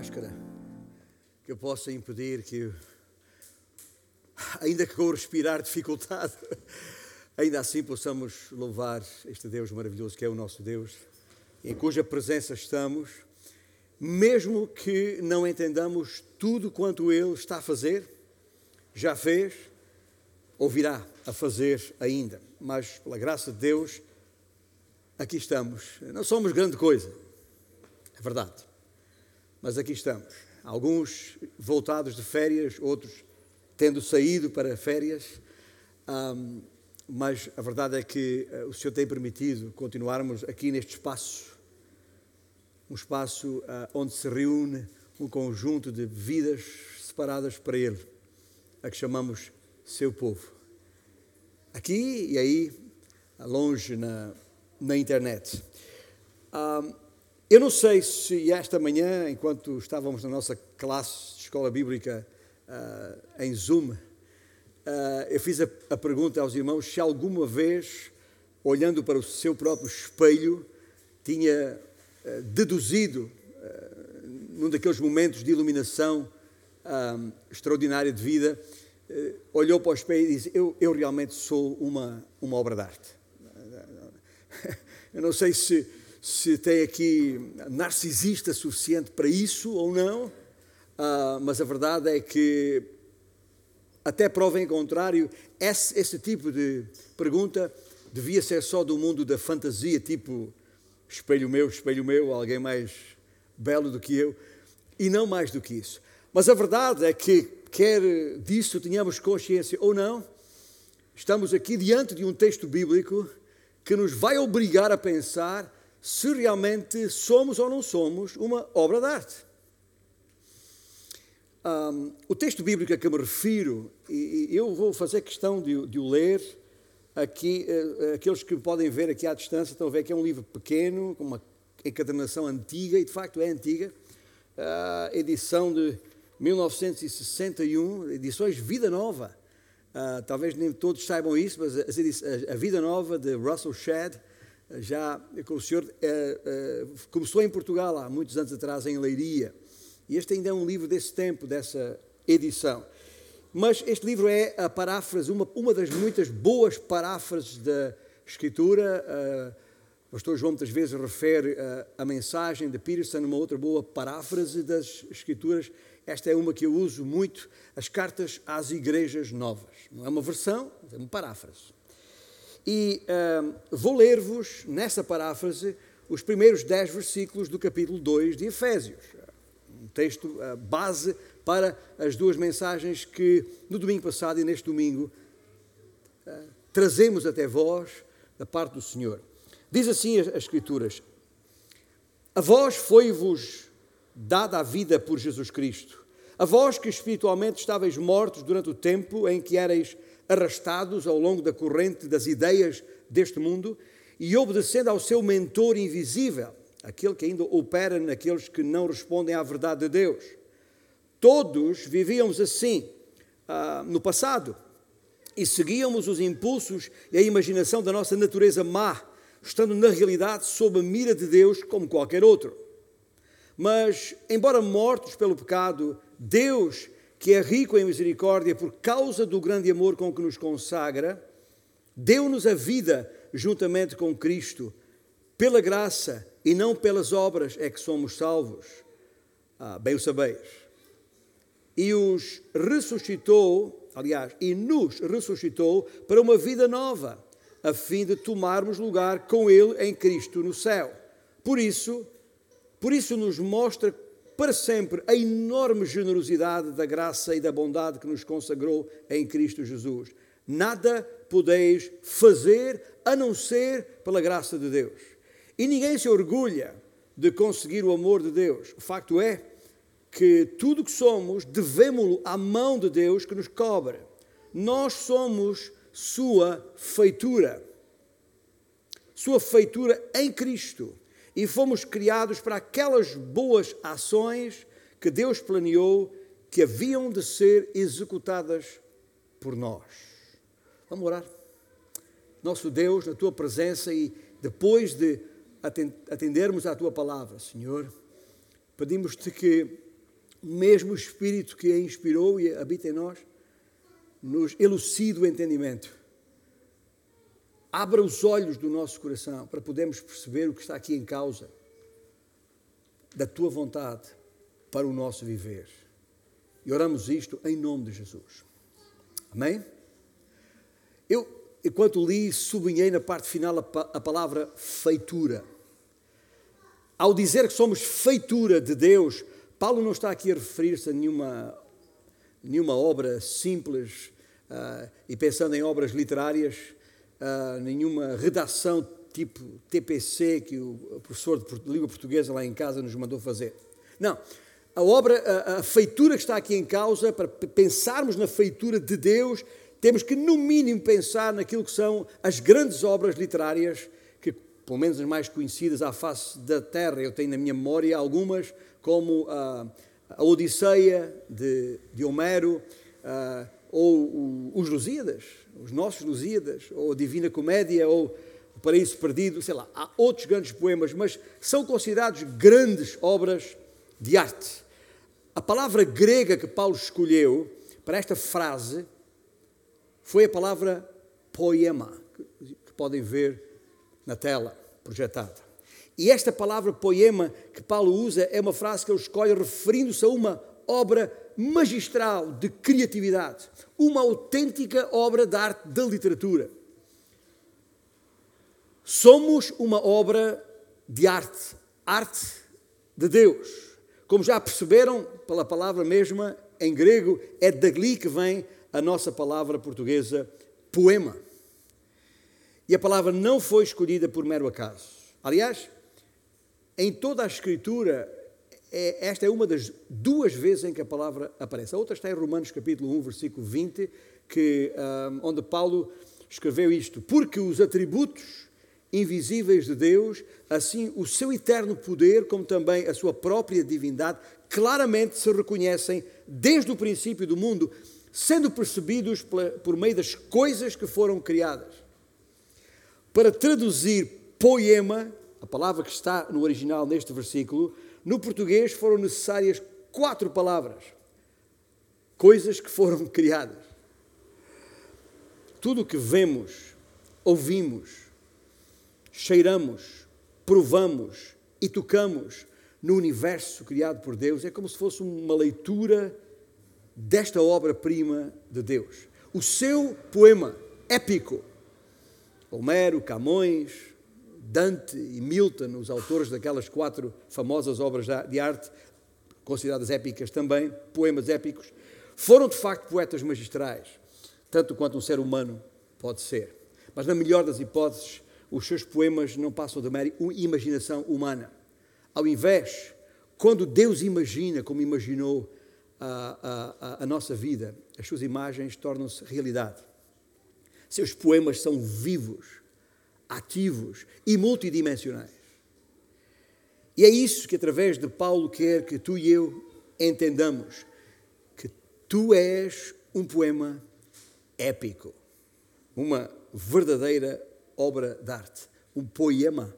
máscara que possa impedir que, ainda que com respirar dificultado, ainda assim possamos louvar este Deus maravilhoso que é o nosso Deus, em cuja presença estamos, mesmo que não entendamos tudo quanto Ele está a fazer, já fez ou virá a fazer ainda, mas pela graça de Deus, aqui estamos. Não somos grande coisa, é verdade, mas aqui estamos. Alguns voltados de férias, outros tendo saído para férias, um, mas a verdade é que uh, o Senhor tem permitido continuarmos aqui neste espaço, um espaço uh, onde se reúne um conjunto de vidas separadas para Ele, a que chamamos seu povo. Aqui e aí, longe na, na internet. Um, eu não sei se esta manhã, enquanto estávamos na nossa classe de escola bíblica uh, em Zoom, uh, eu fiz a, a, pergunta aos irmãos se alguma vez, olhando para o seu próprio espelho, tinha uh, deduzido, num daqueles momentos de iluminação extraordinária de vida, olhou para o espelho e disse: Eu, eu realmente sou uma, uma obra de arte. Eu não sei se se tem aqui narcisista suficiente para isso ou não, uh, mas a verdade é que, até prova em contrário, esse, esse tipo de pergunta devia ser só do mundo da fantasia, tipo espelho meu, espelho meu, alguém mais belo do que eu, e não mais do que isso. Mas a verdade é que, quer disso tenhamos consciência ou não, estamos aqui diante de um texto bíblico que nos vai obrigar a pensar se realmente somos ou não somos uma obra de arte. Um, o texto bíblico a que me refiro, e, e eu vou fazer questão de, de o ler aqui, uh, aqueles que podem ver aqui à distância estão a ver que é um livro pequeno, com uma encadernação antiga, e de facto é antiga, uh, edição de 1961, edições Vida Nova. Uh, talvez nem todos saibam isso, mas a, a, Vida Nova de Russell Shedd, já o senhor é, é, começou em Portugal há muitos anos atrás, em Leiria. E este ainda é um livro desse tempo, dessa edição. Mas este livro é a paráfrase, uma, uma das muitas boas paráfrases da Escritura. Uh, o pastor João muitas vezes refere a mensagem de Peterson, uma outra boa paráfrase das Escrituras. Esta é uma que eu uso muito, as cartas às igrejas novas. Não é uma versão, é uma paráfrase. E uh, vou ler-vos, nessa paráfrase, os primeiros dez versículos do capítulo 2 de Efésios. Um texto uh, base para as duas mensagens que no domingo passado e neste domingo uh, trazemos até vós da parte do Senhor. Diz assim as, as Escrituras: A vós foi-vos dada a vida por Jesus Cristo, a vós que espiritualmente estáveis mortos durante o tempo em que erais arrastados ao longo da corrente das ideias deste mundo e obedecendo ao seu mentor invisível, aquele que ainda opera naqueles que não respondem à verdade de Deus. Todos vivíamos assim ah, no passado e seguíamos os impulsos e a imaginação da nossa natureza má, estando na realidade sob a mira de Deus como qualquer outro. Mas, embora mortos pelo pecado, Deus que é rico em misericórdia por causa do grande amor com que nos consagra, deu-nos a vida juntamente com Cristo. Pela graça e não pelas obras é que somos salvos. Ah, bem o sabeis. E os ressuscitou, aliás, e nos ressuscitou para uma vida nova, a fim de tomarmos lugar com Ele em Cristo no céu. Por isso, por isso nos mostra para sempre a enorme generosidade da graça e da bondade que nos consagrou em Cristo Jesus. Nada podeis fazer a não ser pela graça de Deus. E ninguém se orgulha de conseguir o amor de Deus. O facto é que tudo o que somos devemos-lo à mão de Deus que nos cobre. Nós somos sua feitura. Sua feitura em Cristo e fomos criados para aquelas boas ações que Deus planeou que haviam de ser executadas por nós. Vamos orar. Nosso Deus, na tua presença e depois de atendermos à tua palavra, Senhor, pedimos-te que o mesmo Espírito que a inspirou e habita em nós, nos elucide o entendimento. Abra os olhos do nosso coração para podermos perceber o que está aqui em causa da tua vontade para o nosso viver. E oramos isto em nome de Jesus. Amém? Eu, enquanto li, sublinhei na parte final a, palavra feitura. Ao dizer que somos feitura de Deus, Paulo não está aqui a referir-se a nenhuma, nenhuma obra simples uh, e pensando em obras literárias, uh, nenhuma redação tipo TPC que o professor de língua portuguesa lá em casa nos mandou fazer. Não. A obra, a, a feitura que está aqui em causa, para pensarmos na feitura de Deus, temos que, no mínimo, pensar naquilo que são as grandes obras literárias, que, pelo menos as mais conhecidas à face da Terra, eu tenho na minha memória algumas, como a, a Odisseia de, de Homero, a, ou os Lusíadas, os nossos Lusíadas, ou a Divina Comédia, ou o Paraíso Perdido, sei lá, há outros grandes poemas, mas são considerados grandes obras de arte. A palavra grega que Paulo escolheu para esta frase foi a palavra poema, que podem ver na tela projetada. E esta palavra poema que Paulo usa é uma frase que ele escolhe referindo-se a uma obra magistral de criatividade, uma autêntica obra de arte da literatura. Somos uma obra de arte, arte de Deus. Como já perceberam pela palavra mesma, em grego, é dali que vem a nossa palavra portuguesa poema. E a palavra não foi escolhida por mero acaso. Aliás, em toda a Escritura, é, esta é uma das duas vezes em que a palavra aparece. A outra está em Romanos capítulo 1, versículo 20, que, um, onde Paulo escreveu isto: Porque os atributos invisíveis de Deus, assim o seu eterno poder, como também a sua própria divindade, claramente se reconhecem desde o princípio do mundo, sendo percebidos por meio das coisas que foram criadas. Para traduzir poema, a palavra que está no original neste versículo, no português foram necessárias quatro palavras. Coisas que foram criadas. Tudo o que vemos, ouvimos, cheiramos, provamos e tocamos no universo criado por Deus é como se fosse uma leitura desta obra-prima de Deus. O seu poema épico, Homero, Camões, Dante e Milton, os autores daquelas quatro famosas obras de arte, consideradas épicas também, poemas épicos, foram de facto poetas magistrais, tanto quanto um ser humano pode ser. Mas, na melhor das hipóteses, os seus poemas não passam de mera imaginação humana. Ao invés, quando Deus imagina como imaginou a, a, a nossa vida, as suas imagens tornam-se realidade. Seus poemas são vivos, ativos e multidimensionais. E é isso que, através de Paulo, quer que tu e eu entendamos: que tu és um poema épico, uma verdadeira obra de arte, um poema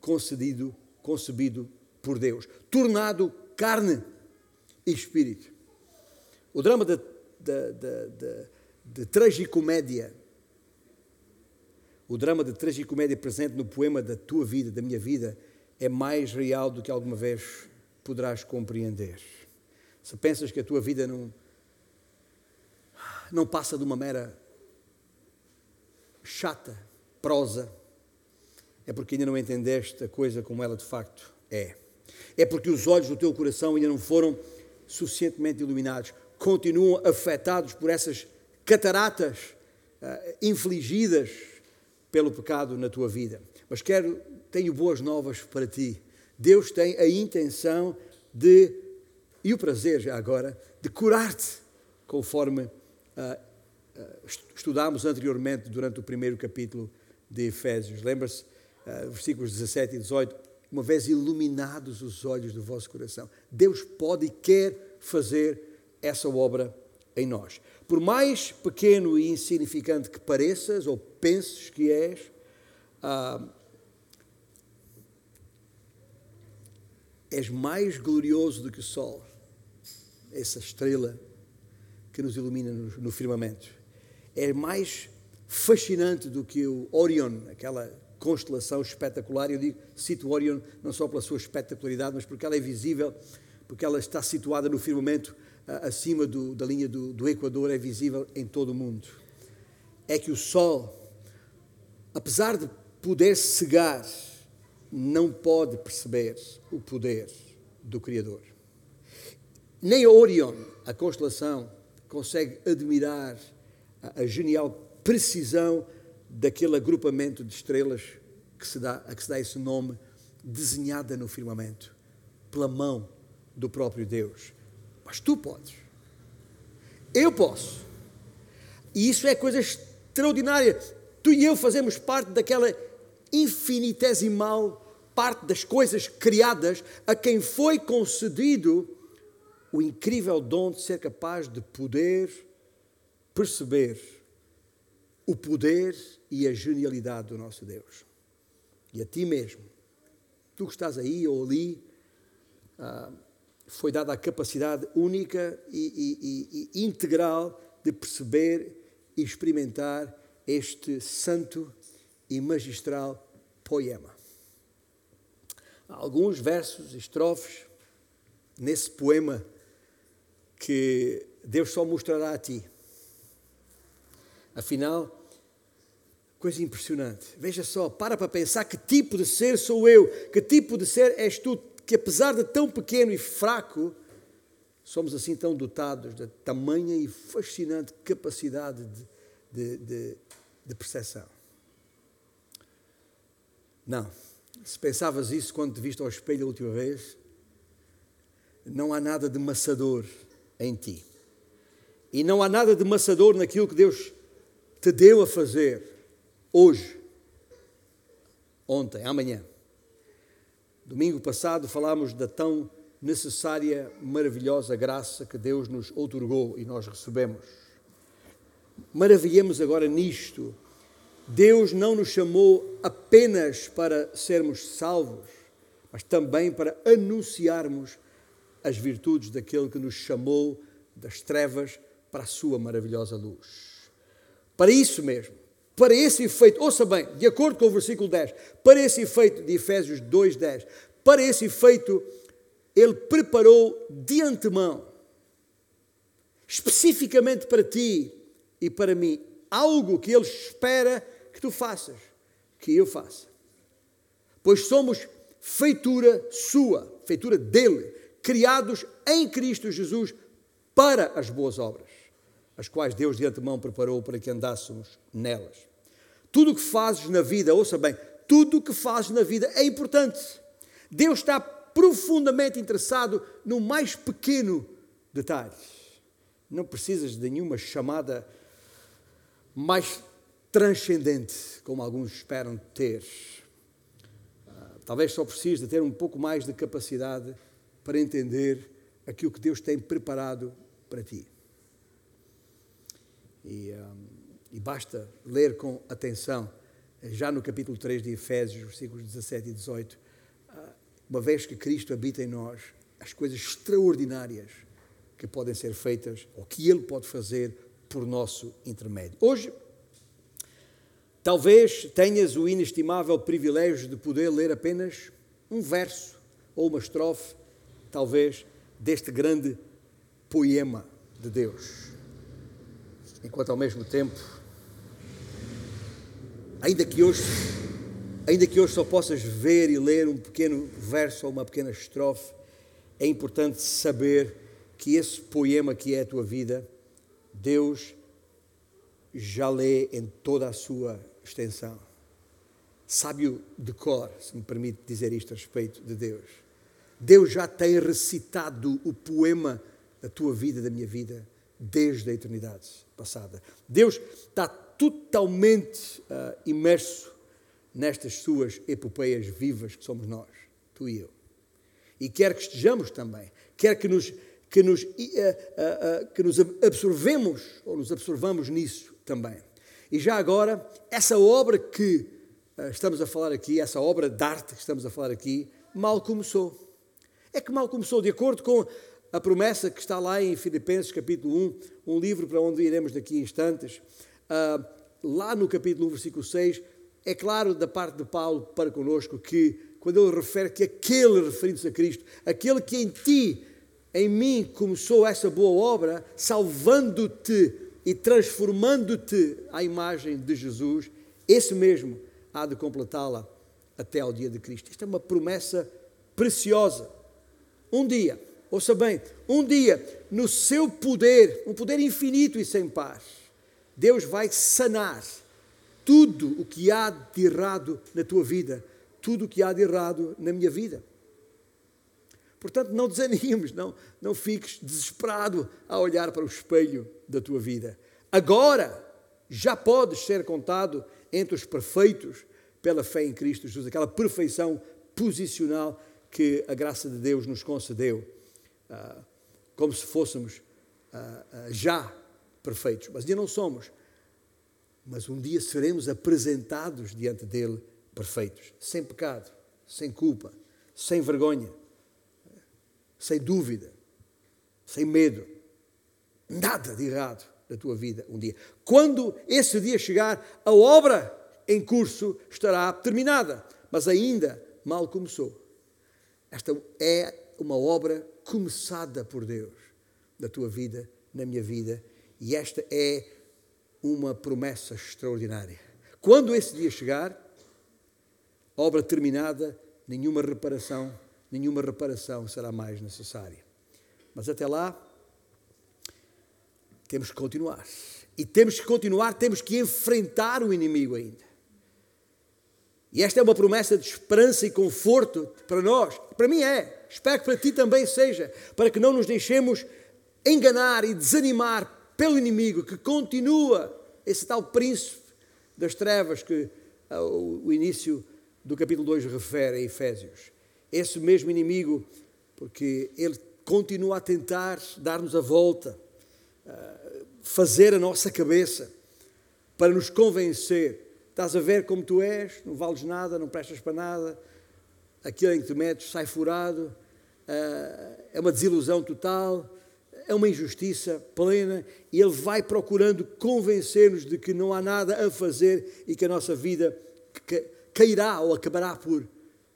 concedido, concebido por Deus, tornado carne e espírito. O drama de, de, de tragicomédia, o drama de tragicomédia presente no poema da tua vida, da minha vida, é mais real do que alguma vez poderás compreender. Se pensas que a tua vida não, não passa de uma mera chata prosa, é porque ainda não entendeste a coisa como ela de facto é. É porque os olhos do teu coração ainda não foram suficientemente iluminados, continuam afetados por essas cataratas uh, infligidas pelo pecado na tua vida. Mas quero, tenho boas novas para ti. Deus tem a intenção de, e o prazer já agora, de curar-te, conforme uh, uh, estudámos anteriormente durante o primeiro capítulo de Efésios. Lembra-se, uh, versículos 17 e 18, uma vez iluminados os olhos do vosso coração. Deus pode e quer fazer essa obra em nós. Por mais pequeno e insignificante que pareças ou penses que és, uh, és mais glorioso do que o sol. essa estrela que nos ilumina no, no firmamento. É mais fascinante do que o Orion, aquela constelação espetacular. Eu digo, cito Orion não só pela sua espetacularidade, mas porque ela é visível, porque ela está situada no firmamento acima do, da linha do, do Equador, é visível em todo o mundo. É que o Sol, apesar de poder cegar, não pode perceber o poder do Criador. Nem Orion, a constelação, consegue admirar a, a genial precisão daquele agrupamento de estrelas que se dá, a que se dá esse nome, desenhada no firmamento, pela mão do próprio Deus. Mas tu podes. Eu posso. E isso é coisa extraordinária. Tu e eu fazemos parte daquela infinitesimal parte das coisas criadas a quem foi concedido o incrível dom de ser capaz de poder perceber o poder e a genialidade do nosso Deus. E a ti mesmo, tu que estás aí ou ali, ah, foi dada a capacidade única e, e, e integral de perceber e experimentar este santo e magistral poema. Há alguns versos, estrofes, nesse poema que Deus só mostrará a ti. Afinal, coisa impressionante. Veja só, para para pensar que tipo de ser sou eu, que tipo de ser és tu, que apesar de tão pequeno e fraco, somos assim tão dotados da tamanha e fascinante capacidade de, de, de, de percepção. Não. Se pensavas isso quando te viste ao espelho a última vez, não há nada de maçador em ti. E não há nada de maçador naquilo que Deus te deu a fazer hoje, ontem, amanhã. Domingo passado falámos da tão necessária, maravilhosa graça que Deus nos outorgou e nós recebemos. Maravilhemos agora nisto Deus não nos chamou apenas para sermos salvos, mas também para anunciarmos as virtudes daquele que nos chamou das trevas para a sua maravilhosa luz. Para isso mesmo, para esse efeito, ouça bem, de acordo com o versículo 10, para esse efeito de Efésios 2:10, para esse efeito ele preparou de antemão especificamente para ti e para mim algo que ele espera que tu faças, que eu faça. Pois somos feitura sua, feitura dele, criados em Cristo Jesus para as boas obras, as quais Deus de antemão preparou para que andássemos nelas. Tudo o que fazes na vida, ouça bem, tudo o que fazes na vida é importante. Deus está profundamente interessado no mais pequeno detalhe. Não precisas de nenhuma chamada mais transcendente, como alguns esperam ter. Ah, talvez só precise de ter um pouco mais de capacidade para entender aquilo que Deus tem preparado para ti. E, um, ah, e basta ler com atenção, já no capítulo 3 de Efésios, versículos 17 e 18, ah, uma vez que Cristo habita em nós, as coisas extraordinárias que podem ser feitas, ou que Ele pode fazer por nosso intermédio. Hoje, Talvez tenhas o inestimável privilégio de poder ler apenas um verso ou uma estrofe, talvez, deste grande poema de Deus. Enquanto ao mesmo tempo, ainda que hoje, ainda que hoje só possas ver e ler um pequeno verso ou uma pequena estrofe, é importante saber que esse poema que é a tua vida, Deus já lê em toda a sua extensão. Sábio de cor, se me permite dizer isto a respeito de Deus. Deus já tem recitado o poema da tua vida, da minha vida, desde a eternidade passada. Deus está totalmente uh, imerso nestas suas epopeias vivas que somos nós, tu e eu. E quer que estejamos também, quer que nos, que nos, uh, uh, que nos absorvemos ou nos absorvamos nisso também. E já agora, essa obra que estamos a falar aqui, essa obra de arte que estamos a falar aqui, mal começou. É que mal começou, de acordo com a promessa que está lá em Filipenses capítulo 1, um livro para onde iremos daqui a instantes, uh, lá no capítulo 1, versículo 6, é claro da parte de Paulo para conosco que, quando ele refere que aquele, referindo-se a Cristo, aquele que em ti, em mim, começou essa boa obra, salvando-te e transformando-te à imagem de Jesus, esse mesmo há de completá-la até ao dia de Cristo. Isto é uma promessa preciosa. Um dia, ouça bem, um dia, no seu poder, um poder infinito e sem paz, Deus vai sanar tudo o que há de errado na tua vida, tudo o que há de errado na minha vida. Portanto, não desanimes, não, não fiques desesperado a olhar para o espelho da tua vida. Agora já podes ser contado entre os perfeitos pela fé em Cristo Jesus, aquela perfeição posicional que a graça de Deus nos concedeu, uh, como se fôssemos uh, uh, já perfeitos. Mas ainda não somos. Mas um dia seremos apresentados diante dele perfeitos, sem pecado, sem culpa, sem vergonha, sem dúvida, sem medo. Nada de errado da tua vida um dia. Quando esse dia chegar, a obra em curso estará terminada, mas ainda mal começou. Esta é uma obra começada por Deus na tua vida, na minha vida, e esta é uma promessa extraordinária. Quando esse dia chegar, obra terminada, nenhuma reparação, nenhuma reparação será mais necessária. Mas até lá, temos que continuar. E temos que continuar, temos que enfrentar o inimigo ainda. E esta é uma promessa de esperança e conforto para nós. Para mim é. Espero que para ti também seja. Para que não nos deixemos enganar e desanimar pelo inimigo que continua, esse tal príncipe das trevas que uh, o início do capítulo 2 refere a Efésios. Esse mesmo inimigo, porque ele continua a tentar dar-nos a volta, uh, fazer a nossa cabeça para nos convencer Estás a ver como tu és, não vales nada, não prestas para nada, aquilo em que te metes sai furado, ah, é uma desilusão total, é uma injustiça plena, e ele vai procurando convencer-nos de que não há nada a fazer e que a nossa vida cairá ou acabará por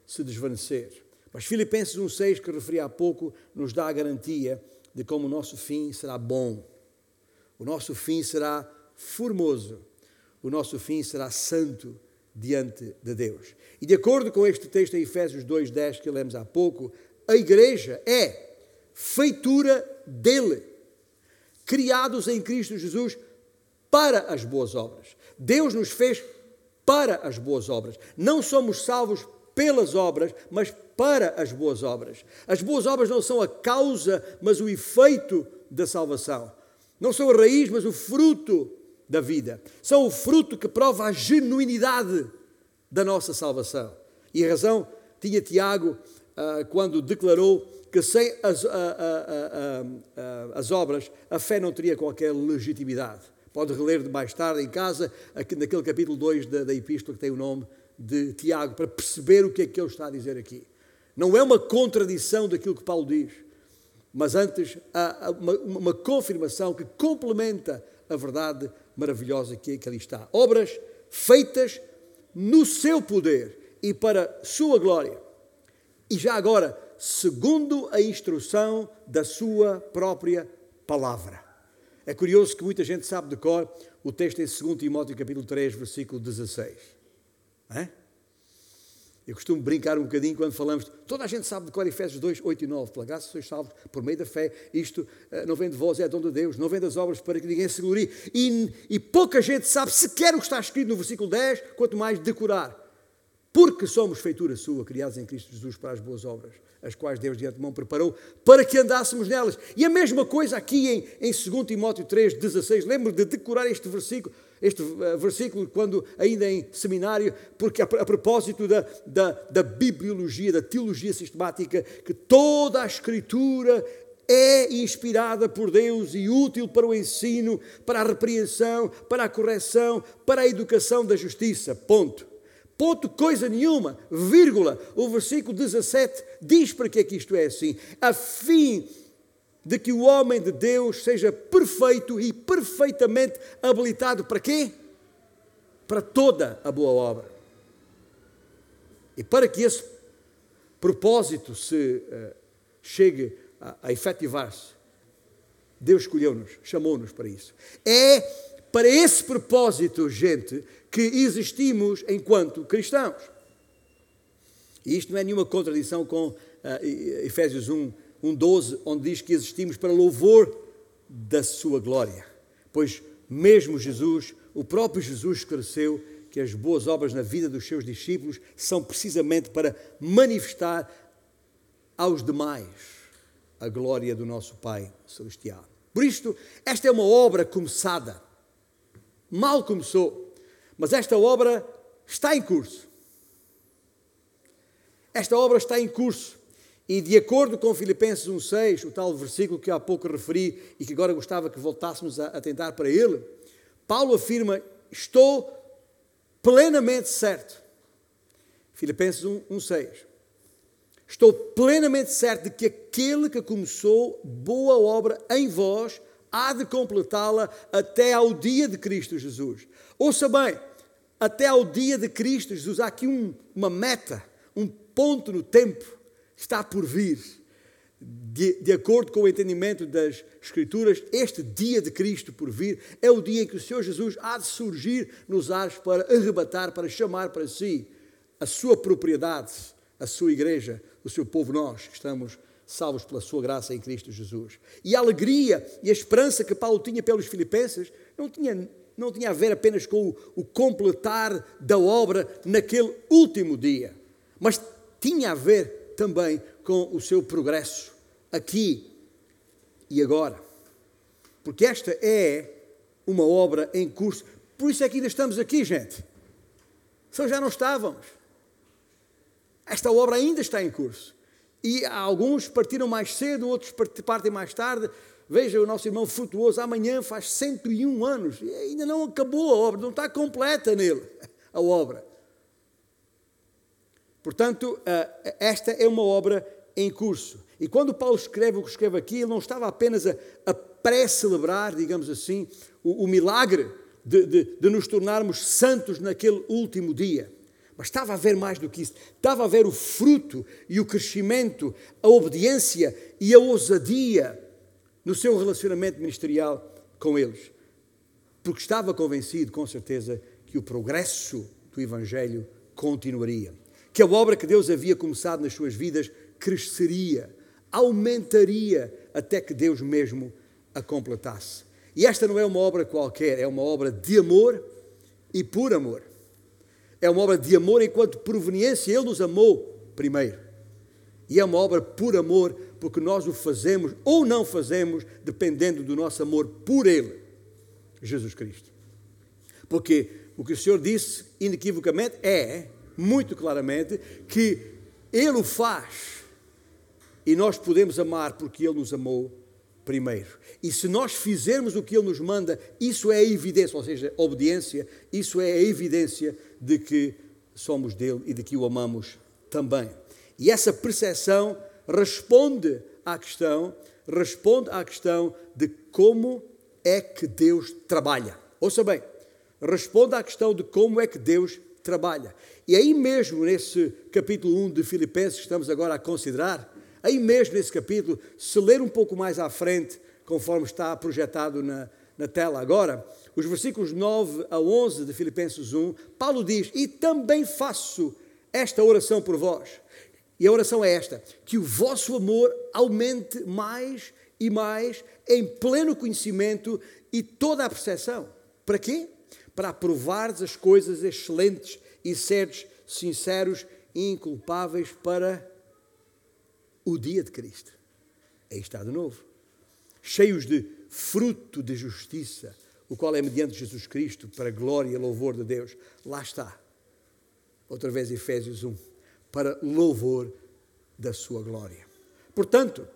se desvanecer. Mas Filipenses 1,6, que referi há pouco, nos dá a garantia de como o nosso fim será bom. O nosso fim será formoso o nosso fim será santo diante de Deus. E de acordo com este texto em Efésios 2:10 que lemos há pouco, a igreja é feitura dele, criados em Cristo Jesus para as boas obras. Deus nos fez para as boas obras. Não somos salvos pelas obras, mas para as boas obras. As boas obras não são a causa, mas o efeito da salvação. Não são a raiz, mas o fruto da vida. São o fruto que prova a genuinidade da nossa salvação. E a razão tinha Tiago quando declarou que sem as, uh, uh, as, obras a fé não teria qualquer legitimidade. Pode reler de mais tarde em casa, aqui, naquele capítulo 2 da, da epístola que tem o nome de Tiago, para perceber o que é que ele está a dizer aqui. Não é uma contradição daquilo que Paulo diz, mas antes uma, uma confirmação que complementa a verdade maravilhosa que, que ali está. Obras feitas no seu poder e para sua glória. E já agora, segundo a instrução da sua própria palavra. É curioso que muita gente sabe de cor o texto em 2 Timóteo capítulo 3, versículo 16. É? Eu costumo brincar um bocadinho quando falamos, toda a gente sabe de cor Efésios 2, 8 e 9, pela graça sois salvos por meio da fé, isto uh, não vem de vós, é dom de Deus, não vem das obras para que ninguém se glorie. E, e pouca gente sabe sequer o que está escrito no versículo 10, quanto mais decorar. Porque somos feitura sua, criados em Cristo Jesus para as boas obras, as quais Deus de antemão preparou para que andássemos nelas. E a mesma coisa aqui em, em 2 Timóteo 3, 16. Lembro de decorar este versículo este eh, versículo quando ainda em seminário, porque a, a propósito da, da, da bibliologia, da teologia sistemática, que toda a Escritura é inspirada por Deus e útil para o ensino, para a repreensão, para a correção, para a educação da justiça. Ponto. Ponto, coisa nenhuma, vírgula. O versículo 17 diz para que é que isto é assim. A fim de que o homem de Deus seja perfeito e perfeitamente habilitado para quê? Para toda a boa obra. E para que esse propósito se uh, chegue a, a efetivar-se, Deus escolheu-nos, chamou-nos para isso. É para esse propósito, gente, que existimos enquanto cristãos. E isto não é nenhuma contradição com uh, Efésios 1, 1, 12, onde diz que existimos para louvor da sua glória. Pois mesmo Jesus, o próprio Jesus esclareceu que as boas obras na vida dos seus discípulos são precisamente para manifestar aos demais a glória do nosso Pai Celestial. Por isto, esta é uma obra começada. Mal começou, mas esta obra está em curso. Esta obra está em curso. E de acordo com Filipenses 1,6, o tal versículo que há pouco referi e que agora gostava que voltássemos a atentar para ele, Paulo afirma: Estou plenamente certo. Filipenses 1,6. Estou plenamente certo de que aquele que começou boa obra em vós há de completá-la até ao dia de Cristo Jesus. Ouça bem, até ao dia de Cristo Jesus, há aqui um, uma meta, um ponto no tempo está por vir. De, de, acordo com o entendimento das Escrituras, este dia de Cristo por vir é o dia em que o Senhor Jesus há de surgir nos ares para arrebatar, para chamar para si a sua propriedade, a sua igreja, o seu povo, nós que estamos salvos pela sua graça em Cristo Jesus. E a alegria e a esperança que Paulo tinha pelos filipenses não tinha, não tinha a ver apenas com o, o completar da obra naquele último dia, mas tinha a ver também com o seu progresso aqui e agora. Porque esta é uma obra em curso. Por isso é que ainda estamos aqui, gente. Só já não estávamos. Esta obra ainda está em curso. E alguns partiram mais cedo, outros partem mais tarde. Veja o nosso irmão Frutuoso, amanhã faz 101 anos e ainda não acabou a obra, não está completa nele a obra. Portanto, eh, esta é uma obra em curso. E quando Paulo escreve o que escreve aqui, ele não estava apenas a, a pré-celebrar, digamos assim, o, o milagre de, de, de nos tornarmos santos naquele último dia. Mas estava a ver mais do que isso. Estava a ver o fruto e o crescimento, a obediência e a ousadia no seu relacionamento ministerial com eles. Porque estava convencido, com certeza, que o progresso do Evangelho continuaria. Que a obra que Deus havia começado nas suas vidas cresceria, aumentaria, até que Deus mesmo a completasse. E esta não é uma obra qualquer, é uma obra de amor e por amor é uma obra de amor enquanto proveniência, Ele nos amou primeiro. E é uma obra por amor, porque nós o fazemos ou não fazemos, dependendo do nosso amor por Ele, Jesus Cristo. Porque o que o Senhor disse inequivocamente é, muito claramente, que Ele o faz e nós podemos amar porque Ele nos amou primeiro. E se nós fizermos o que Ele nos manda, isso é a evidência, ou seja, obediência, isso é a evidência de que somos dele e de que o amamos também. E essa percepção responde à questão, responde à questão de como é que Deus trabalha. Ouça bem, responde à questão de como é que Deus trabalha. E aí mesmo, nesse capítulo 1 de Filipenses que estamos agora a considerar, aí mesmo nesse capítulo, se ler um pouco mais à frente, conforme está projetado na, na tela agora, os versículos 9 a 11 de Filipenses 1, Paulo diz: E também faço esta oração por vós. E a oração é esta: que o vosso amor aumente mais e mais em pleno conhecimento e toda a percepção. Para quê? Para aprovares as coisas excelentes e seres sinceros e inculpáveis para o dia de Cristo. Aí está de novo. Cheios de fruto de justiça, o qual é mediante Jesus Cristo, para glória e louvor de Deus. Lá está. Outra vez Efésios 1, para louvor da sua glória. Portanto,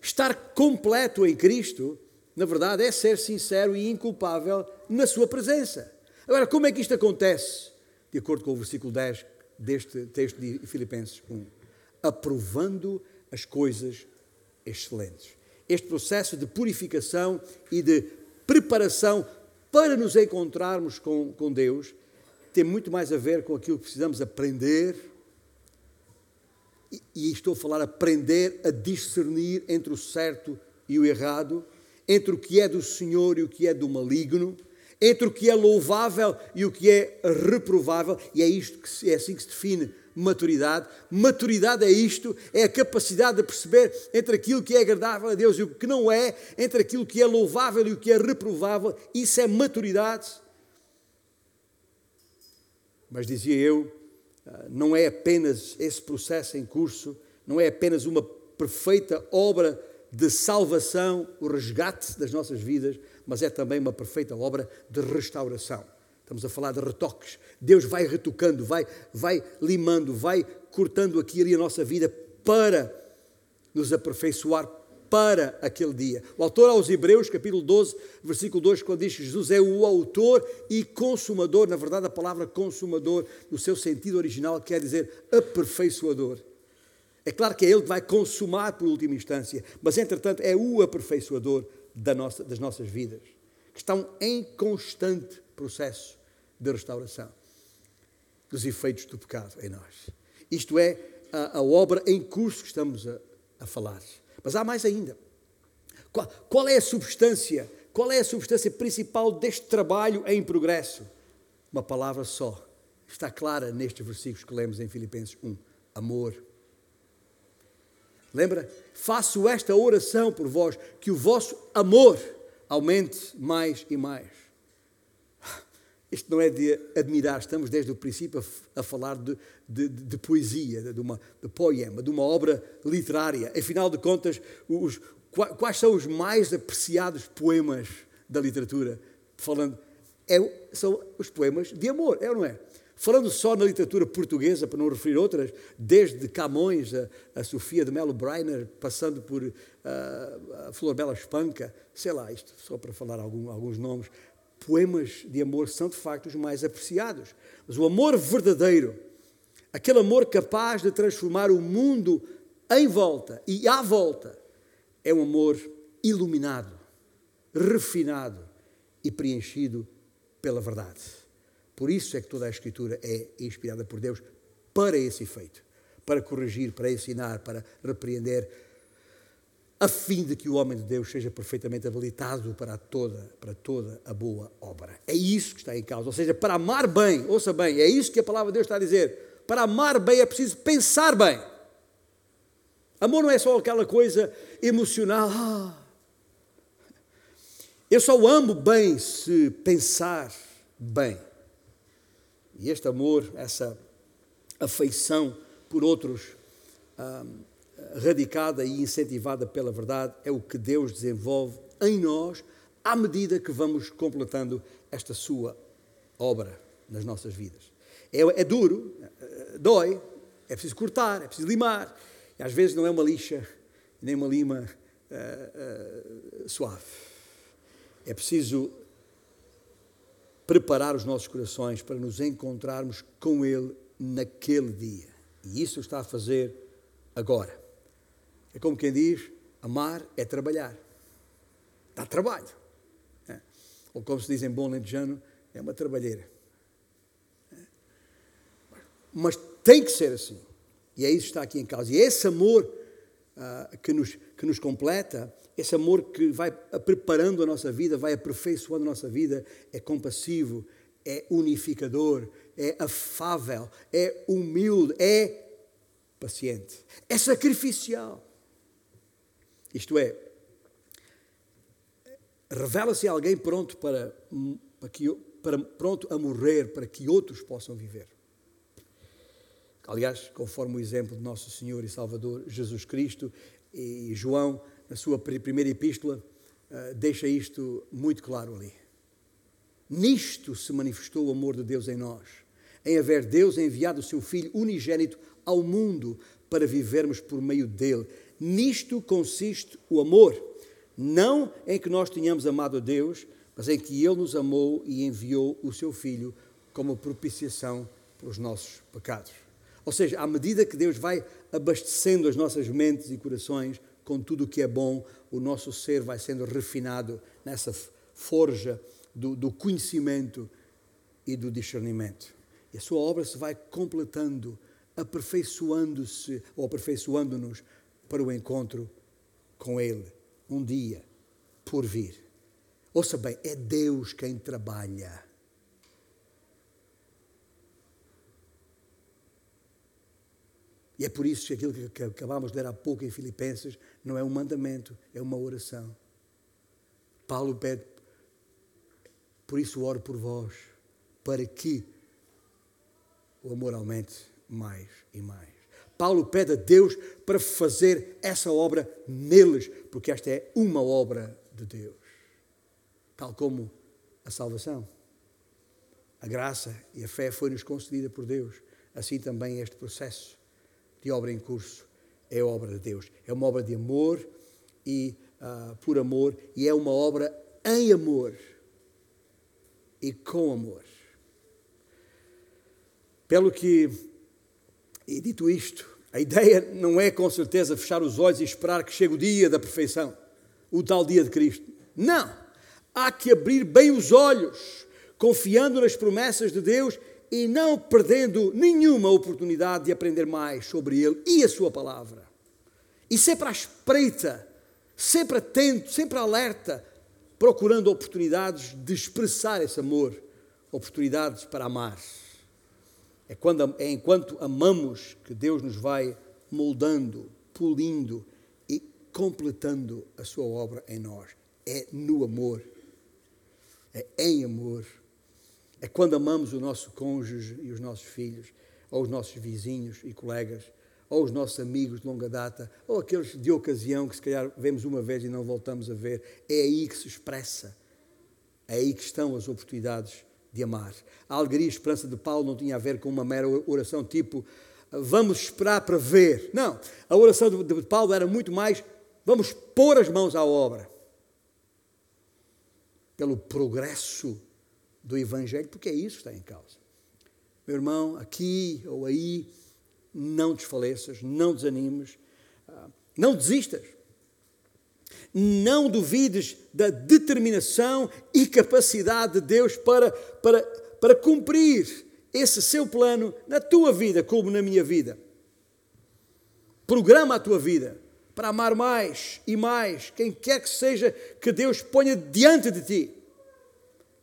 estar completo em Cristo, na verdade, é ser sincero e inculpável na sua presença. Agora, como é que isto acontece? De acordo com o versículo 10 deste texto de Filipenses 1. Aprovando as coisas excelentes. Este processo de purificação e de preparação para nos encontrarmos com, com Deus tem muito mais a ver com aquilo que precisamos aprender. E, estou a falar aprender a discernir entre o certo e o errado, entre o que é do Senhor e o que é do maligno, entre o que é louvável e o que é reprovável, e é isto que é assim que se define maturidade. Maturidade é isto, é a capacidade de perceber entre aquilo que é agradável a Deus e o que não é, entre aquilo que é louvável e o que é reprovável. Isso é maturidade. Mas dizia eu, ah, não é apenas esse processo em curso, não é apenas uma perfeita obra de salvação, o resgate das nossas vidas, mas é também uma perfeita obra de restauração. Estamos a falar de retoques. Deus vai retocando, vai, vai limando, vai cortando aqui e ali a nossa vida para nos aperfeiçoar para aquele dia. O autor aos Hebreus, capítulo 12, versículo 2, quando diz que Jesus é o autor e consumador, na verdade a palavra consumador, no seu sentido original, quer dizer aperfeiçoador. É claro que é Ele que vai consumar por última instância, mas entretanto é o aperfeiçoador da nossa, das nossas vidas, que estão em constante processo de restauração dos efeitos do pecado em nós. Isto é a, a obra em curso que estamos a, a falar. Mas há mais ainda. Qual, qual é a substância? Qual é a substância principal deste trabalho em progresso? Uma palavra só. Está clara nestes versículos que lemos em Filipenses 1. Amor. Lembra? Faço esta oração por vós, que o vosso amor aumente mais e mais. Isto não é de admirar, estamos desde o princípio a, a falar de, de, de, poesia, de, uma, de poema, de uma obra literária. Afinal de contas, os, quais são os mais apreciados poemas da literatura? Falando, é, são os poemas de amor, é ou não é? Falando só na literatura portuguesa, para não referir outras, desde Camões a, a Sofia de Melo Breiner, passando por uh, a Flor Bela Espanca, sei lá, isto só para falar algum, alguns nomes, poemas de amor são de facto os mais apreciados. Mas o amor verdadeiro, aquele amor capaz de transformar o mundo em volta e à volta, é um amor iluminado, refinado e preenchido pela verdade. Por isso é que toda a Escritura é inspirada por Deus para esse efeito, para corrigir, para ensinar, para repreender a fim de que o homem de Deus seja perfeitamente habilitado para toda, para toda a boa obra. É isso que está em causa. Ou seja, para amar bem, ouça bem, é isso que a palavra de Deus está a dizer. Para amar bem é preciso pensar bem. Amor não é só aquela coisa emocional. Ah, eu só amo bem se pensar bem. E este amor, essa afeição por outros, ah, radicada e incentivada pela verdade, é o que Deus desenvolve em nós à medida que vamos completando esta sua obra nas nossas vidas. É, é duro, eh, dói, é preciso cortar, é preciso limar. E às vezes não é uma lixa, nem uma lima uh, uh, suave. É preciso preparar os nossos corações para nos encontrarmos com Ele naquele dia. E isso está a fazer agora. É como quem diz: amar é trabalhar. Dá trabalho. É. Ou como se diz em bom lentejano, é uma trabalheira. É. Mas tem que ser assim. E é isso que está aqui em causa. E esse amor uh, que, nos, que nos completa, esse amor que vai preparando a nossa vida, vai aperfeiçoando a nossa vida, é compassivo, é unificador, é afável, é humilde, é paciente, é sacrificial. Isto é, revela-se alguém pronto para, para, que, para, pronto a morrer para que outros possam viver. Aliás, conforme o exemplo de nosso Senhor e Salvador Jesus Cristo e João, na sua primeira epístola, eh, deixa isto muito claro ali. Nisto se manifestou o amor de Deus em nós, em haver Deus enviado o seu Filho unigênito ao mundo para vivermos por meio dele. Nisto consiste o amor, não em que nós tenhamos amado a Deus, mas em que Ele nos amou e enviou o Seu Filho como propiciação pelos nossos pecados. Ou seja, à medida que Deus vai abastecendo as nossas mentes e corações com tudo o que é bom, o nosso ser vai sendo refinado nessa forja do, do conhecimento e do discernimento. E a sua obra se vai completando, aperfeiçoando-se ou aperfeiçoando-nos para o encontro com Ele, um dia por vir. Ouça bem, é Deus quem trabalha. E é por isso que aquilo que acabámos de ler há pouco em Filipenses não é um mandamento, é uma oração. Paulo pede, por isso oro por vós, para que o amor aumente mais e mais. Paulo pede a Deus para fazer essa obra neles, porque esta é uma obra de Deus. Tal como a salvação. A graça e a fé foi-nos concedida por Deus. Assim também este processo de obra em curso é obra de Deus. É uma obra de amor e uh, por amor, e é uma obra em amor e com amor. Pelo que, e dito isto, a ideia não é com certeza fechar os olhos e esperar que chegue o dia da perfeição, o tal dia de Cristo. Não! Há que abrir bem os olhos, confiando nas promessas de Deus e não perdendo nenhuma oportunidade de aprender mais sobre Ele e a Sua palavra. E sempre à espreita, sempre atento, sempre alerta, procurando oportunidades de expressar esse amor, oportunidades para amar. É, quando, é enquanto amamos que Deus nos vai moldando, polindo e completando a sua obra em nós. É no amor, é em amor é quando amamos o nosso cônjuge e os nossos filhos, ou os nossos vizinhos e colegas, ou os nossos amigos de longa data, ou aqueles de ocasião que se calhar vemos uma vez e não voltamos a ver. É aí que se expressa, é aí que estão as oportunidades de amar. A alegria e esperança de Paulo não tinha a ver com uma mera oração tipo vamos esperar para ver. Não, a oração de Paulo era muito mais vamos pôr as mãos à obra. Pelo progresso do Evangelho, porque é isso que está em causa. Meu irmão, aqui ou aí, não desfaleças, não desanimes, ah, não desistas. Não duvides da determinação e capacidade de Deus para, para, para cumprir esse seu plano na tua vida, como na minha vida. Programa a tua vida para amar mais e mais quem quer que seja que Deus ponha diante de ti.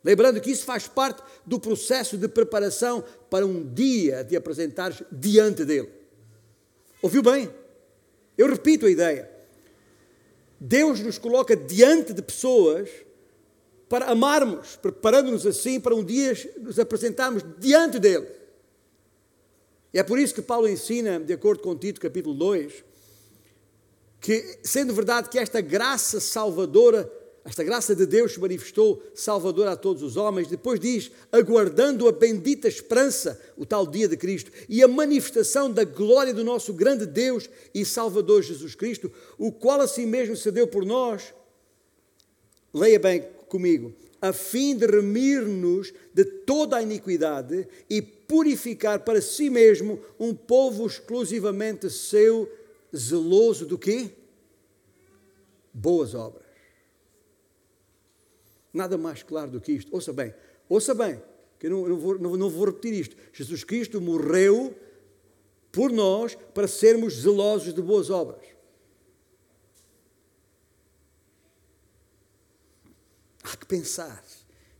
Lembrando que isso faz parte do processo de preparação para um dia te apresentares diante dele. Ouviu bem? Eu repito a ideia. Deus nos coloca diante de pessoas para amarmos, preparando-nos assim para um dia nos apresentarmos diante dele. E é por isso que Paulo ensina, de acordo com Tito capítulo 2, que sendo verdade que esta graça salvadora esta graça de Deus se manifestou salvador a todos os homens. Depois diz, aguardando a bendita esperança, o tal dia de Cristo, e a manifestação da glória do nosso grande Deus e Salvador Jesus Cristo, o qual assim mesmo se deu por nós. Leia bem comigo. A fim de remir-nos de toda a iniquidade e purificar para si mesmo um povo exclusivamente seu, zeloso do quê? Boas obras. Nada mais claro do que isto. Ouça bem, ouça bem, que eu não, não, vou, não, não vou repetir isto. Jesus Cristo morreu por nós para sermos zelosos de boas obras. Há que pensar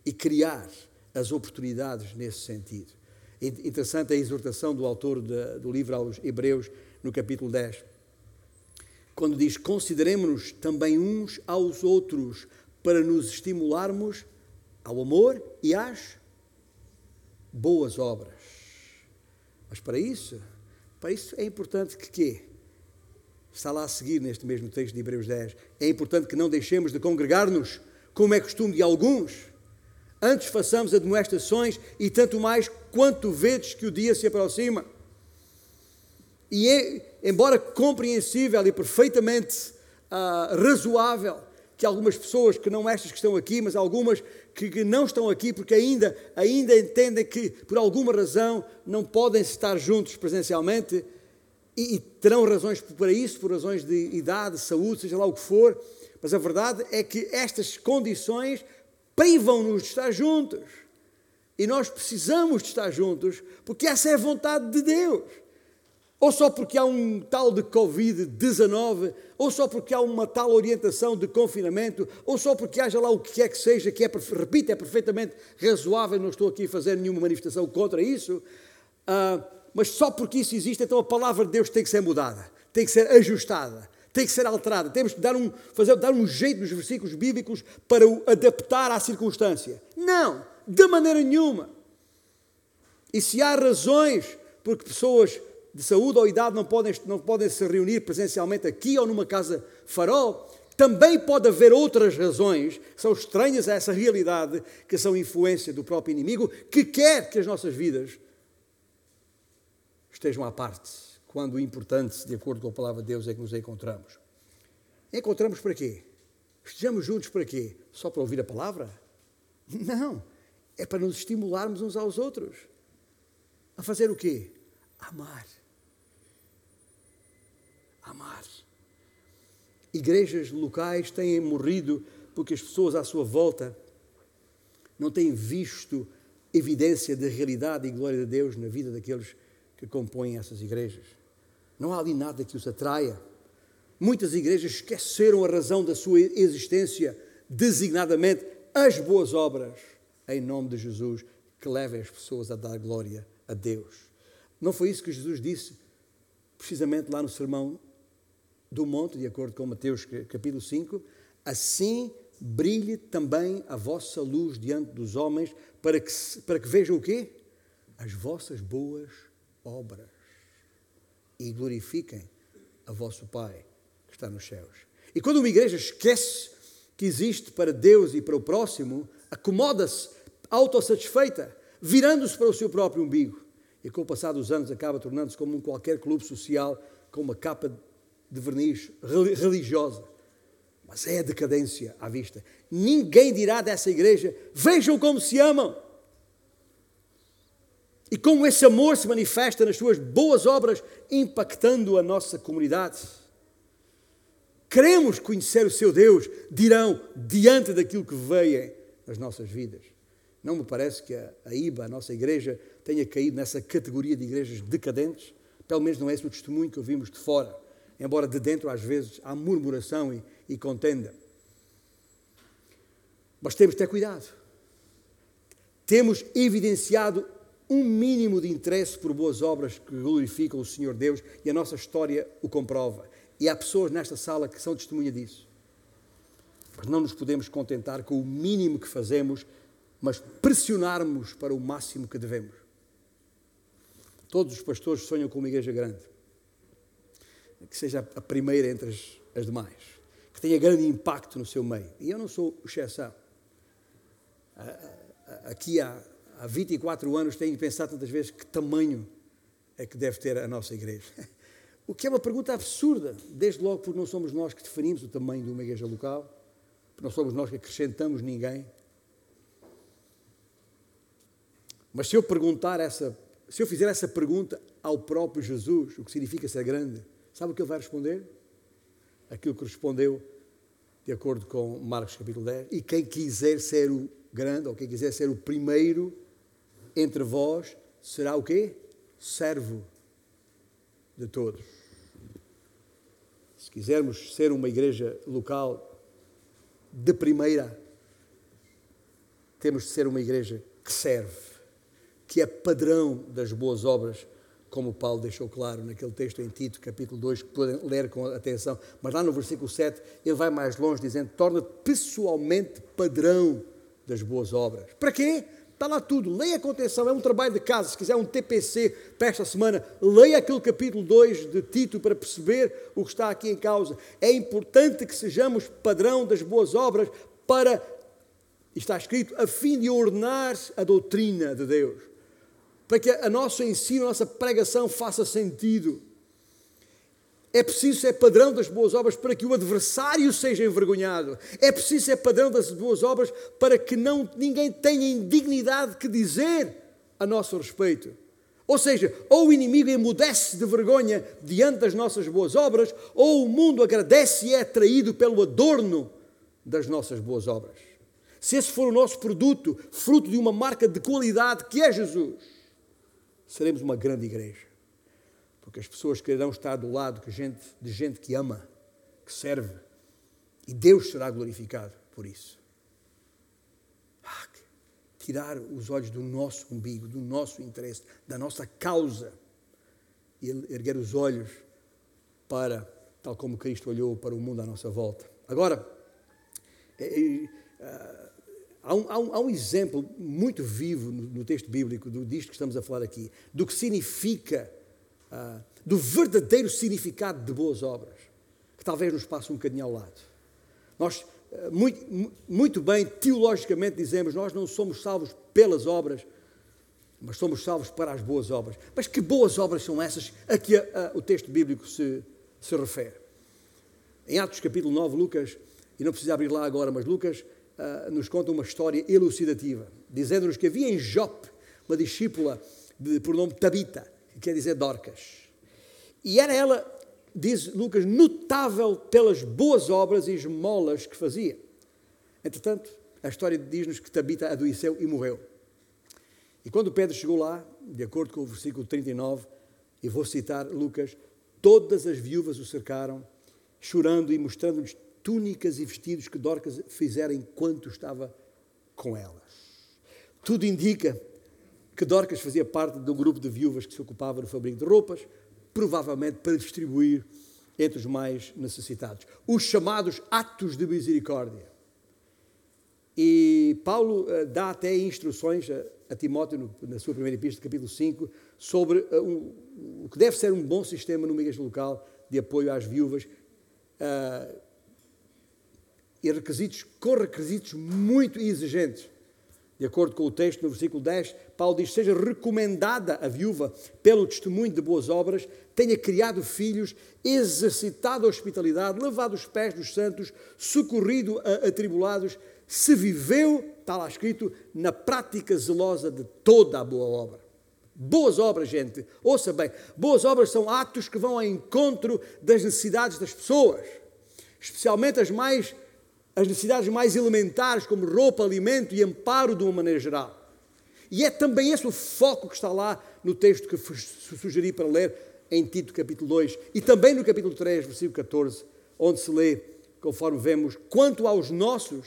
e criar as oportunidades nesse sentido. Interessante a exortação do autor do livro aos Hebreus, no capítulo 10, quando diz: Consideremos-nos também uns aos outros para nos estimularmos ao amor e às boas obras. Mas para isso, para isso é importante que quê? Está lá a seguir neste mesmo texto de Hebreus 10. É importante que não deixemos de congregar-nos, como é costume de alguns. Antes façamos admoestações e tanto mais quanto vedes que o dia se aproxima. E é, embora compreensível e perfeitamente uh, razoável que algumas pessoas, que não estas que estão aqui, mas algumas que, que, não estão aqui porque ainda, ainda entendem que, por alguma razão, não podem estar juntos presencialmente, e, e terão razões para isso, por razões de idade, saúde, seja lá o que for, mas a verdade é que estas condições privam-nos de estar juntos. E nós precisamos de estar juntos, porque essa é a vontade de Deus. Ou só porque há um tal de Covid-19, ou só porque há uma tal orientação de confinamento, ou só porque haja lá o que quer que seja, que é, repito, é perfeitamente razoável, não estou aqui a fazer nenhuma manifestação contra isso, uh, mas só porque isso existe, então a palavra de Deus tem que ser mudada, tem que ser ajustada, tem que ser alterada. Temos que dar um, fazer, dar um jeito nos versículos bíblicos para o adaptar à circunstância. Não! De maneira nenhuma. E se há razões porque pessoas de saúde ou idade não podem, não podem se reunir presencialmente aqui ou numa casa farol, também pode haver outras razões que são estranhas a essa realidade, que são influência do próprio inimigo, que quer que as nossas vidas estejam à parte, quando o importante, de acordo com a palavra de Deus, é que nos encontramos. Encontramos para quê? Estejamos juntos para quê? Só para ouvir a palavra? Não é para nos estimularmos uns aos outros. A fazer o quê? Amar. Amar. Igrejas locais têm morrido porque as pessoas à sua volta não têm visto evidência da realidade e glória de Deus na vida daqueles que compõem essas igrejas. Não há ali nada que os atraia. Muitas igrejas esqueceram a razão da sua existência, designadamente as boas obras em nome de Jesus, que levem as pessoas a dar glória a Deus. Não foi isso que Jesus disse, precisamente lá no Sermão do Monte, de acordo com Mateus capítulo 5? Assim brilhe também a vossa luz diante dos homens, para que, para que vejam o quê? As vossas boas obras e glorifiquem a vosso Pai que está nos céus. E quando uma igreja esquece que existe para Deus e para o próximo, acomoda-se autossatisfeita, virando-se para o seu próprio umbigo. E com o passar dos anos acaba tornando-se como um qualquer clube social com uma capa de verniz religiosa. Mas é a decadência à vista. Ninguém dirá dessa igreja: vejam como se amam. E como esse amor se manifesta nas suas boas obras, impactando a nossa comunidade. Queremos conhecer o seu Deus, dirão, diante daquilo que veem nas nossas vidas. Não me parece que a, IBA, a nossa igreja, tenha caído nessa categoria de igrejas decadentes. Pelo menos não é esse o testemunho que ouvimos de fora. Embora de dentro, às vezes, há murmuração e, e contenda. Mas temos de ter cuidado. Temos evidenciado um mínimo de interesse por boas obras que glorificam o Senhor Deus e a nossa história o comprova. E há pessoas nesta sala que são testemunha disso. Mas não nos podemos contentar com o mínimo que fazemos mas pressionarmos para o máximo que devemos. Todos os pastores sonham com uma igreja grande, que seja a primeira entre as, as demais, que tenha grande impacto no seu meio. E eu não sou exceção. Aqui há, há 24 anos tenho pensado tantas vezes que tamanho é que deve ter a nossa igreja. O que é uma pergunta absurda, desde logo porque não somos nós que definimos o tamanho de uma igreja local, porque não somos nós que acrescentamos ninguém. Mas se eu perguntar essa, se eu fizer essa pergunta ao próprio Jesus, o que significa ser grande, sabe o que ele vai responder? Aquilo que respondeu de acordo com Marcos capítulo 10. E quem quiser ser o grande, ou quem quiser ser o primeiro entre vós, será o quê? Servo de todos. Se quisermos ser uma igreja local de primeira, temos de ser uma igreja que serve que é padrão das boas obras, como Paulo deixou claro naquele texto em Tito, capítulo 2, que podem ler com atenção. Mas lá no versículo 7, ele vai mais longe, dizendo: torna pessoalmente padrão das boas obras. Para quê? Está lá tudo, leia com atenção, é um trabalho de casa. Se quiser um TPC para esta semana, leia aquele capítulo 2 de Tito para perceber o que está aqui em causa. É importante que sejamos padrão das boas obras para, está escrito, a fim de ordenar a doutrina de Deus para que a nosso ensino, a nossa pregação faça sentido. É preciso ser padrão das boas obras para que o adversário seja envergonhado. É preciso ser padrão das boas obras para que não, ninguém tenha indignidade que dizer a nosso respeito. Ou seja, ou o inimigo emudece de vergonha diante das nossas boas obras, ou o mundo agradece e é atraído pelo adorno das nossas boas obras. Se esse for o nosso produto, fruto de uma marca de qualidade que é Jesus, seremos uma grande igreja. Porque as pessoas quererão estar do lado de gente, de gente que ama, que serve, e Deus será glorificado por isso. Ah, tirar os olhos do nosso umbigo, do nosso interesse, da nossa causa e erguer os olhos para, tal como Cristo olhou para o mundo à nossa volta. Agora, é, é, ah, há, um, há, um, há, um, exemplo muito vivo no, no, texto bíblico do, disto que estamos a falar aqui, do que significa, uh, do verdadeiro significado de boas obras, que talvez nos passe um bocadinho ao lado. Nós muito, muito bem, teologicamente dizemos, nós não somos salvos pelas obras, mas somos salvos para as boas obras. Mas que boas obras são essas a que a, a, o texto bíblico se, se refere? Em Atos capítulo 9, Lucas, e não precisa abrir lá agora, mas Lucas uh, nos conta uma história elucidativa, dizendo-nos que havia em Jope uma discípula de, por nome Tabita, que quer dizer Dorcas. E era ela diz Lucas, notável pelas boas obras e esmolas que fazia. Entretanto, a história diz-nos que Tabita adoeceu e morreu. E quando Pedro chegou lá, de acordo com o versículo 39, e vou citar Lucas, todas as viúvas o cercaram, chorando e mostrando-lhes túnicas e vestidos que Dorcas fizera enquanto estava com elas. Tudo indica que Dorcas fazia parte de um grupo de viúvas que se ocupava no fabrico de roupas, provavelmente para distribuir entre os mais necessitados. Os chamados atos de misericórdia. E Paulo uh, dá até instruções a, a Timóteo, no, na sua primeira epístola, capítulo 5, sobre uh, um, o que deve ser um bom sistema numa igreja local de apoio às viúvas. Uh, e requisitos, com requisitos muito exigentes. De acordo com o texto, no versículo 10, Paulo diz: Seja recomendada a viúva pelo testemunho de boas obras, tenha criado filhos, exercitado a hospitalidade, lavado os pés dos santos, socorrido a atribulados, se viveu, está lá escrito, na prática zelosa de toda a boa obra. Boas obras, gente, ouça bem, boas obras são atos que vão ao encontro das necessidades das pessoas, especialmente as mais as necessidades mais elementares, como roupa, alimento e amparo de uma maneira geral. E é também esse o foco que está lá no texto que sugeri para ler em Tito capítulo 2 e também no capítulo 3, versículo 14, onde se lê, conforme vemos, quanto aos nossos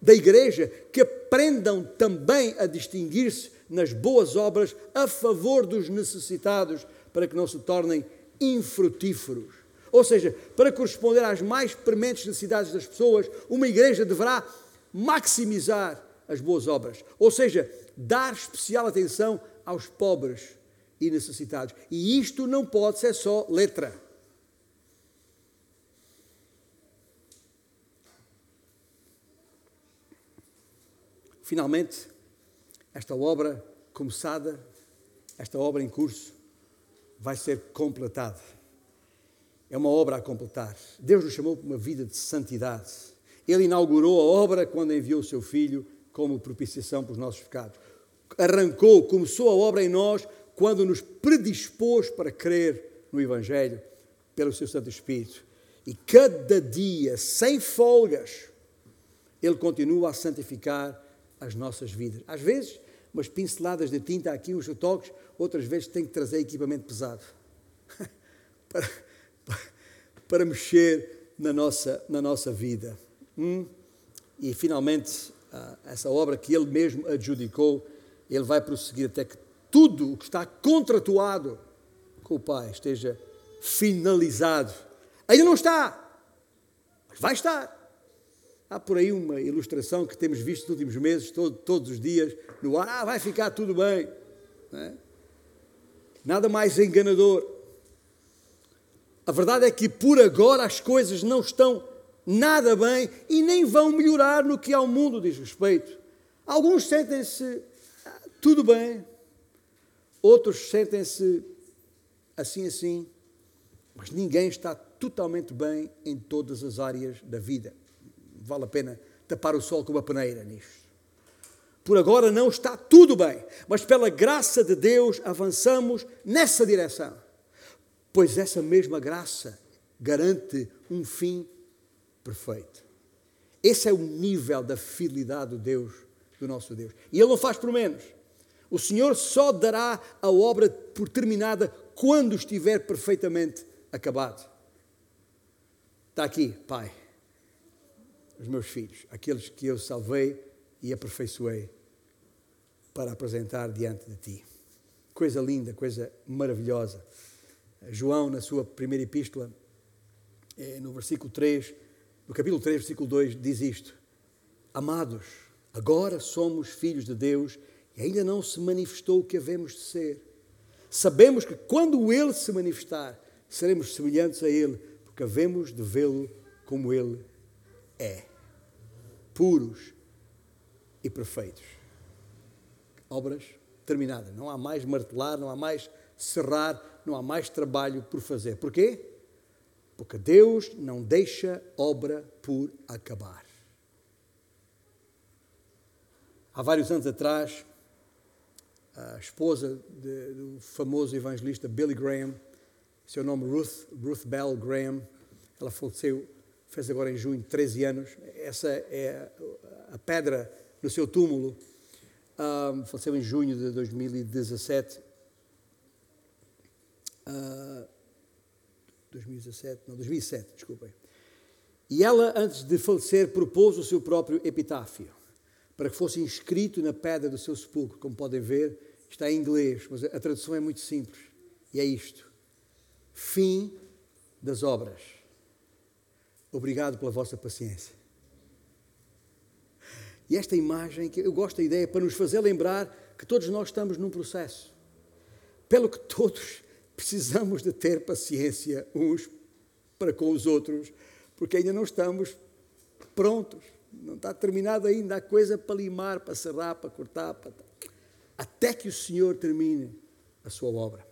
da igreja, que aprendam também a distinguir-se nas boas obras a favor dos necessitados, para que não se tornem infrutíferos ou seja, para corresponder às mais prementes necessidades das pessoas, uma igreja deverá maximizar as boas obras. Ou seja, dar especial atenção aos pobres e necessitados. E isto não pode ser só letra. Finalmente, esta obra começada, esta obra em curso, vai ser completada é uma obra a completar. Deus nos chamou para uma vida de santidade. Ele inaugurou a obra quando enviou o seu Filho como propiciação para os nossos pecados. Arrancou, começou a obra em nós quando nos predispôs para crer no Evangelho pelo seu Santo Espírito. E cada dia, sem folgas, Ele continua a santificar as nossas vidas. Às vezes, umas pinceladas de tinta aqui, uns toques, outras vezes tem que trazer equipamento pesado. para para mexer na nossa, na nossa vida. Hum? E finalmente, ah, essa obra que ele mesmo adjudicou, ele vai prosseguir até que tudo o que está contratuado com o Pai esteja finalizado. Ainda não está, mas vai estar. Há por aí uma ilustração que temos visto nos últimos meses, todo, todos os dias, no ar, ah, vai ficar tudo bem. É? Nada mais enganador. A verdade é que por agora as coisas não estão nada bem e nem vão melhorar no que ao mundo diz respeito. Alguns sentem-se ah, tudo bem, outros sentem-se assim assim, mas ninguém está totalmente bem em todas as áreas da vida. Vale a pena tapar o sol com uma peneira nisto. Por agora não está tudo bem, mas pela graça de Deus avançamos nessa direção. Pois essa mesma graça garante um fim perfeito. Esse é o nível da fidelidade do Deus, do nosso Deus. E Ele não faz por menos. O Senhor só dará a obra por terminada quando estiver perfeitamente acabado. Está aqui, Pai, os meus filhos, aqueles que eu salvei e aperfeiçoei para apresentar diante de Ti. Coisa linda, coisa maravilhosa. João, na sua primeira epístola, eh, no versículo 3, no capítulo 3, versículo 2, diz isto: Amados, agora somos filhos de Deus e ainda não se manifestou o que havemos de ser. Sabemos que quando Ele se manifestar, seremos semelhantes a Ele, porque havemos de vê-lo como Ele é. Puros e perfeitos. Obras terminadas. Não há mais martelar, não há mais serrar, não há mais trabalho por fazer. Porquê? Porque Deus não deixa obra por acabar. Há vários anos atrás, a esposa de, do famoso evangelista Billy Graham, seu nome Ruth, Ruth Bell Graham, ela faleceu, fez agora em junho 13 anos. Essa é a pedra no seu túmulo. Um, faleceu em junho de 2017. Uh, 2017, não, 2007, desculpem. E ela, antes de falecer, propôs o seu próprio epitáfio para que fosse inscrito na pedra do seu sepulcro. Como podem ver, está em inglês, mas a tradução é muito simples. E é isto: Fim das obras. Obrigado pela vossa paciência. E esta imagem, que eu gosto da ideia, para nos fazer lembrar que todos nós estamos num processo. Pelo que todos precisamos de ter paciência uns para com os outros, porque ainda não estamos prontos não está terminado ainda, há coisa para limar, para serrar, para cortar, para... até que o Senhor termine a sua obra.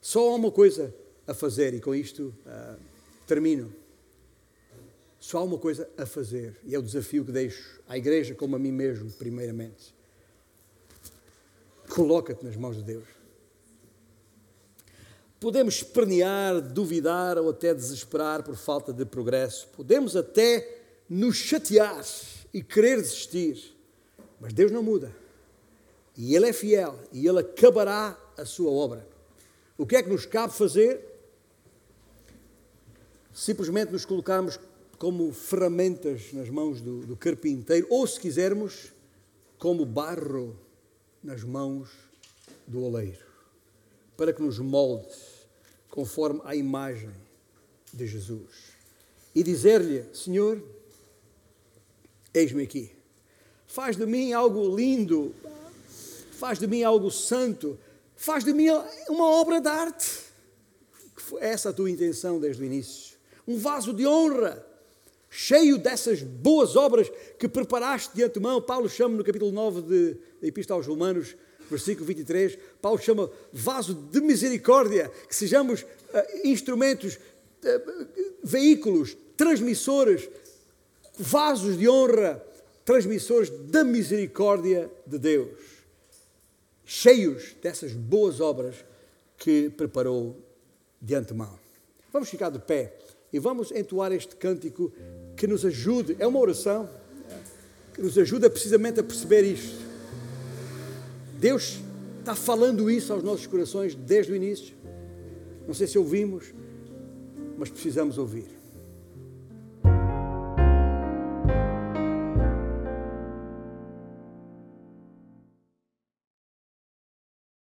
Só há uma coisa a fazer, e com isto uh, termino. Só há uma coisa a fazer, e é o desafio que deixo à igreja como a mim mesmo, primeiramente. Coloca-te nas mãos de Deus. Podemos espernear, duvidar ou até desesperar por falta de progresso. Podemos até nos chatear e querer desistir. Mas Deus não muda. E Ele é fiel e Ele acabará a sua obra. O que é que nos cabe fazer? Simplesmente nos colocarmos como ferramentas nas mãos do, do carpinteiro, ou se quisermos, como barro nas mãos do oleiro, para que nos molde conforme a imagem de Jesus. E dizer-lhe: Senhor, eis-me aqui. Faz de mim algo lindo, faz de mim algo santo, faz de mim uma obra de arte. Essa a tua intenção desde o início. Um vaso de honra, cheio dessas boas obras que preparaste de antemão. Paulo chama no capítulo 9 de, da Epístola aos Romanos, versículo 23, Paulo chama vaso de misericórdia, que sejamos uh, instrumentos, uh, veículos, transmissores vasos de honra, transmissores da misericórdia de Deus, cheios dessas boas obras que preparou de antemão. Vamos ficar de pé e vamos entoar este cântico que nos ajude, é uma oração que nos ajuda precisamente a perceber isto. Deus está falando isso aos nossos corações desde o início. Não sei se ouvimos, mas precisamos ouvir.